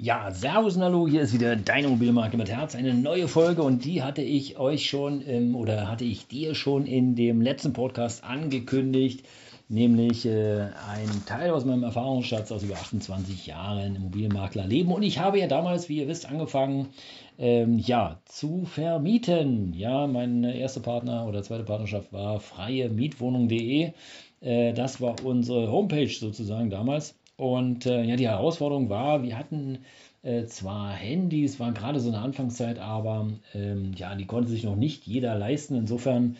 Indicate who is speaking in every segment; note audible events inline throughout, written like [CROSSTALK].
Speaker 1: Ja, Servus und Hallo, hier ist wieder dein Immobilienmarkt mit Herz, eine neue Folge und die hatte ich euch schon im, oder hatte ich dir schon in dem letzten Podcast angekündigt, nämlich äh, ein Teil aus meinem Erfahrungsschatz aus über 28 Jahren Immobilienmaklerleben und ich habe ja damals, wie ihr wisst, angefangen, ähm, ja, zu vermieten. Ja, mein erster Partner oder zweite Partnerschaft war freiemietwohnung.de. Äh, das war unsere Homepage sozusagen damals. Und äh, ja, die Herausforderung war, wir hatten äh, zwar Handys, war gerade so eine Anfangszeit, aber ähm, ja, die konnte sich noch nicht jeder leisten. Insofern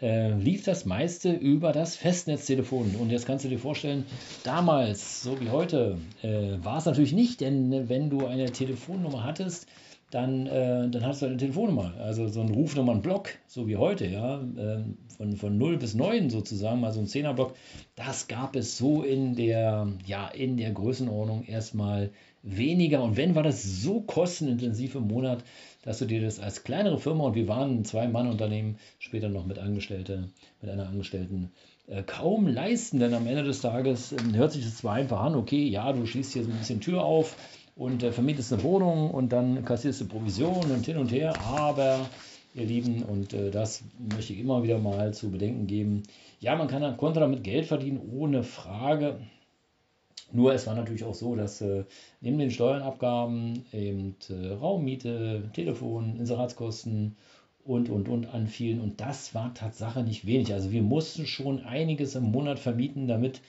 Speaker 1: äh, lief das meiste über das Festnetztelefon. Und jetzt kannst du dir vorstellen, damals, so wie heute, äh, war es natürlich nicht, denn wenn du eine Telefonnummer hattest, dann, äh, dann hast du eine Telefonnummer, also so ein Rufnummernblock, so wie heute, ja, äh, von, von 0 bis 9 sozusagen, also ein 10er-Block, das gab es so in der, ja, in der Größenordnung erstmal weniger. Und wenn, war das so kostenintensiv im Monat, dass du dir das als kleinere Firma, und wir waren ein Zwei-Mann-Unternehmen, später noch mit Angestellte, mit einer Angestellten, äh, kaum leisten, denn am Ende des Tages äh, hört sich das zwar einfach an, okay, ja, du schließt hier so ein bisschen Tür auf, und äh, vermietest eine Wohnung und dann kassierst du Provision und hin und her. Aber, ihr Lieben, und äh, das möchte ich immer wieder mal zu bedenken geben, ja, man kann, konnte damit Geld verdienen, ohne Frage. Nur es war natürlich auch so, dass äh, neben den Steuernabgaben eben äh, Raummiete, Telefon, Inseratskosten und, und, und anfielen. Und das war Tatsache nicht wenig. Also wir mussten schon einiges im Monat vermieten, damit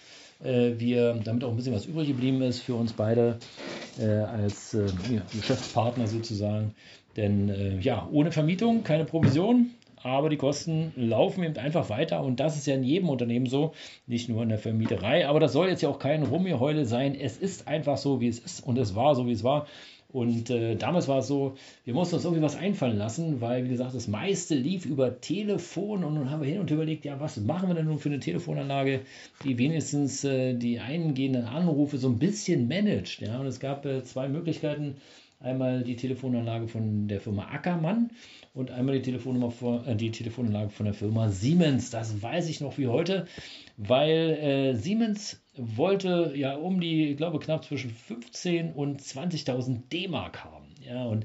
Speaker 1: wir, damit auch ein bisschen was übrig geblieben ist für uns beide äh, als äh, Geschäftspartner sozusagen. Denn äh, ja, ohne Vermietung keine Provision, aber die Kosten laufen eben einfach weiter und das ist ja in jedem Unternehmen so, nicht nur in der Vermieterei. Aber das soll jetzt ja auch kein Rumgeheule sein. Es ist einfach so, wie es ist und es war so, wie es war. Und äh, damals war es so, wir mussten uns irgendwie was einfallen lassen, weil, wie gesagt, das meiste lief über Telefon und dann haben wir hin und überlegt, ja, was machen wir denn nun für eine Telefonanlage, die wenigstens äh, die eingehenden Anrufe so ein bisschen managt. Ja? Und es gab äh, zwei Möglichkeiten. Einmal die Telefonanlage von der Firma Ackermann und einmal die, Telefonnummer von, äh, die Telefonanlage von der Firma Siemens. Das weiß ich noch wie heute, weil äh, Siemens wollte ja um die, ich glaube, knapp zwischen 15 und 20.000 D-Mark haben. Ja, und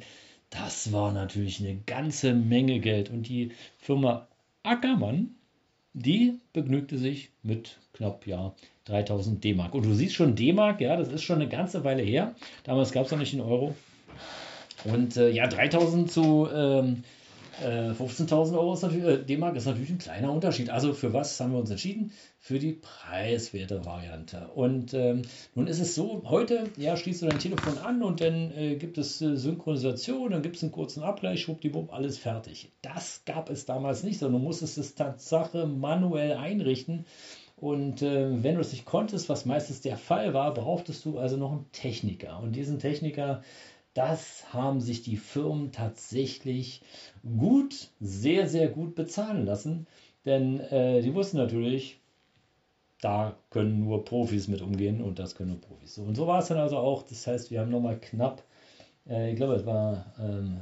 Speaker 1: das war natürlich eine ganze Menge Geld. Und die Firma Ackermann, die begnügte sich mit knapp ja, 3000 D-Mark. Und du siehst schon D-Mark, ja, das ist schon eine ganze Weile her. Damals gab es noch nicht in Euro. Und äh, ja, 3000 zu ähm, äh, 15.000 Euro ist natürlich, äh, D-Mark ist natürlich ein kleiner Unterschied. Also für was haben wir uns entschieden? Für die preiswerte Variante. Und ähm, nun ist es so, heute ja, schließt du dein Telefon an und dann äh, gibt es äh, Synchronisation, dann gibt es einen kurzen Abgleich, schwuppdiwupp, alles fertig. Das gab es damals nicht, sondern du musstest es Tatsache manuell einrichten. Und äh, wenn du es nicht konntest, was meistens der Fall war, brauchtest du also noch einen Techniker. Und diesen Techniker, das haben sich die Firmen tatsächlich gut, sehr, sehr gut bezahlen lassen. Denn äh, die wussten natürlich, da können nur Profis mit umgehen und das können nur Profis. So, und so war es dann also auch. Das heißt, wir haben nochmal knapp, äh, ich glaube, es war ähm,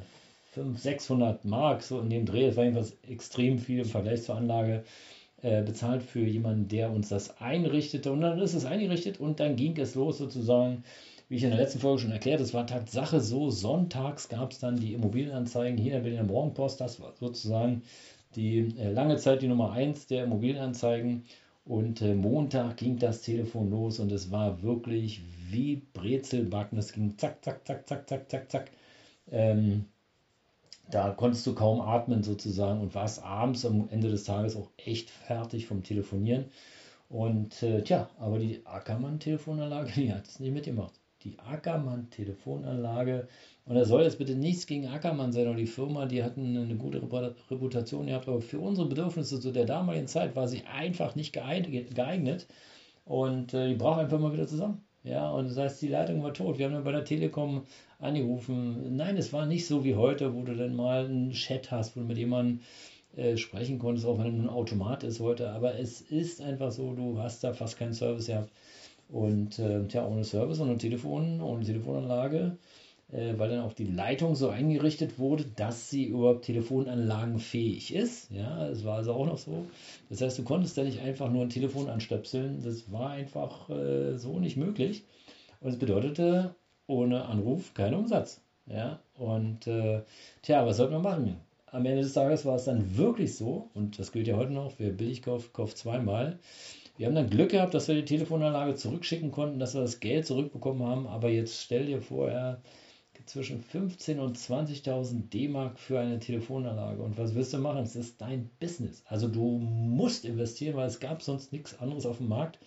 Speaker 1: 500, 600 Mark so in dem Dreh. Es war jedenfalls extrem viel im Vergleich zur Anlage äh, bezahlt für jemanden, der uns das einrichtete. Und dann ist es eingerichtet und dann ging es los sozusagen wie ich in der letzten Folge schon erklärt, es war Tatsache so, sonntags gab es dann die Immobilienanzeigen hier in der Berliner Morgenpost, das war sozusagen die äh, lange Zeit die Nummer 1 der Immobilienanzeigen und äh, Montag ging das Telefon los und es war wirklich wie Brezelbacken, es ging zack, zack, zack, zack, zack, zack, zack. Ähm, da konntest du kaum atmen sozusagen und warst abends am Ende des Tages auch echt fertig vom Telefonieren. Und äh, tja, aber die Ackermann-Telefonanlage, [LAUGHS] die hat es nicht mitgemacht die Ackermann-Telefonanlage. Und da soll jetzt bitte nichts gegen Ackermann sein oder die Firma, die hatten eine gute Reputation gehabt, aber für unsere Bedürfnisse zu der damaligen Zeit war sie einfach nicht geeignet und äh, die braucht einfach mal wieder zusammen. Ja, und das heißt, die Leitung war tot. Wir haben dann bei der Telekom angerufen. Nein, es war nicht so wie heute, wo du dann mal einen Chat hast, wo du mit jemandem äh, sprechen konntest, auch wenn es ein Automat ist heute. Aber es ist einfach so, du hast da fast keinen Service gehabt. Und äh, tja, ohne Service, ohne Telefon, ohne Telefonanlage, äh, weil dann auch die Leitung so eingerichtet wurde, dass sie überhaupt telefonanlagenfähig ist. Ja, es war also auch noch so. Das heißt, du konntest da nicht einfach nur ein Telefon anstöpseln. Das war einfach äh, so nicht möglich. Und es bedeutete, ohne Anruf kein Umsatz. Ja, und äh, tja, was sollte man machen? Am Ende des Tages war es dann wirklich so, und das gilt ja heute noch, wer billig kauft, kauft zweimal. Wir haben dann Glück gehabt, dass wir die Telefonanlage zurückschicken konnten, dass wir das Geld zurückbekommen haben. Aber jetzt stell dir vor, ja, zwischen 15.000 und 20.000 D-Mark für eine Telefonanlage. Und was wirst du machen? Es ist dein Business. Also du musst investieren, weil es gab sonst nichts anderes auf dem Markt.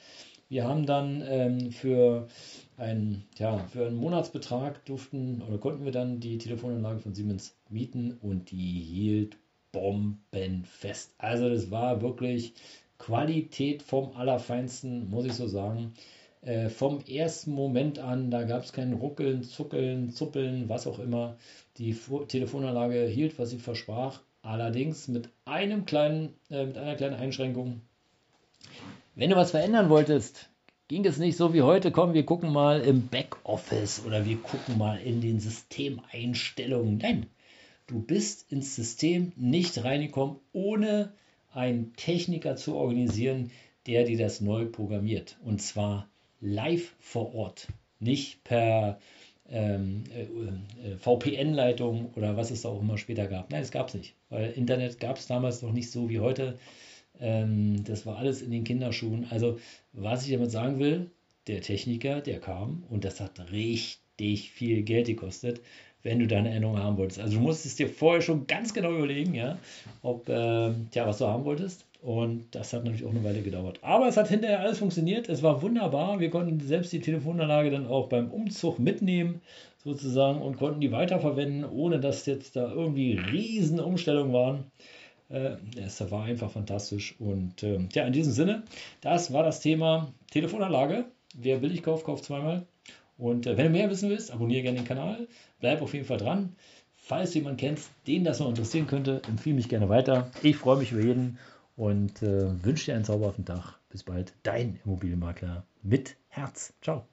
Speaker 1: Wir haben dann ähm, für, ein, ja, für einen Monatsbetrag durften oder konnten wir dann die Telefonanlage von Siemens mieten und die hielt bombenfest. Also das war wirklich Qualität vom Allerfeinsten, muss ich so sagen. Äh, vom ersten Moment an, da gab es kein Ruckeln, Zuckeln, Zuppeln, was auch immer. Die Telefonanlage hielt, was sie versprach. Allerdings mit einem kleinen, äh, mit einer kleinen Einschränkung. Wenn du was verändern wolltest, ging es nicht so wie heute. Komm, wir gucken mal im Backoffice oder wir gucken mal in den Systemeinstellungen. Nein, du bist ins System nicht reingekommen, ohne einen Techniker zu organisieren, der dir das neu programmiert. Und zwar live vor Ort, nicht per ähm, äh, äh VPN-Leitung oder was es da auch immer später gab. Nein, es gab es nicht, weil Internet gab es damals noch nicht so wie heute. Ähm, das war alles in den Kinderschuhen. Also, was ich damit sagen will, der Techniker, der kam und das hat richtig viel Geld gekostet, wenn du deine Änderung haben wolltest. Also, du musstest dir vorher schon ganz genau überlegen, ja, ob, äh, tja, was du haben wolltest. Und das hat natürlich auch eine Weile gedauert. Aber es hat hinterher alles funktioniert. Es war wunderbar. Wir konnten selbst die Telefonanlage dann auch beim Umzug mitnehmen, sozusagen, und konnten die weiterverwenden, ohne dass jetzt da irgendwie riesen Umstellungen waren. Äh, es war einfach fantastisch. Und äh, ja, in diesem Sinne, das war das Thema Telefonanlage. Wer billig kauft, kauft zweimal. Und äh, wenn du mehr wissen willst, abonniere gerne den Kanal. Bleib auf jeden Fall dran. Falls du jemanden kennst, den das noch interessieren könnte, empfehle mich gerne weiter. Ich freue mich über jeden und äh, wünsche dir einen zauberhaften Tag. Bis bald, dein Immobilienmakler mit Herz. Ciao.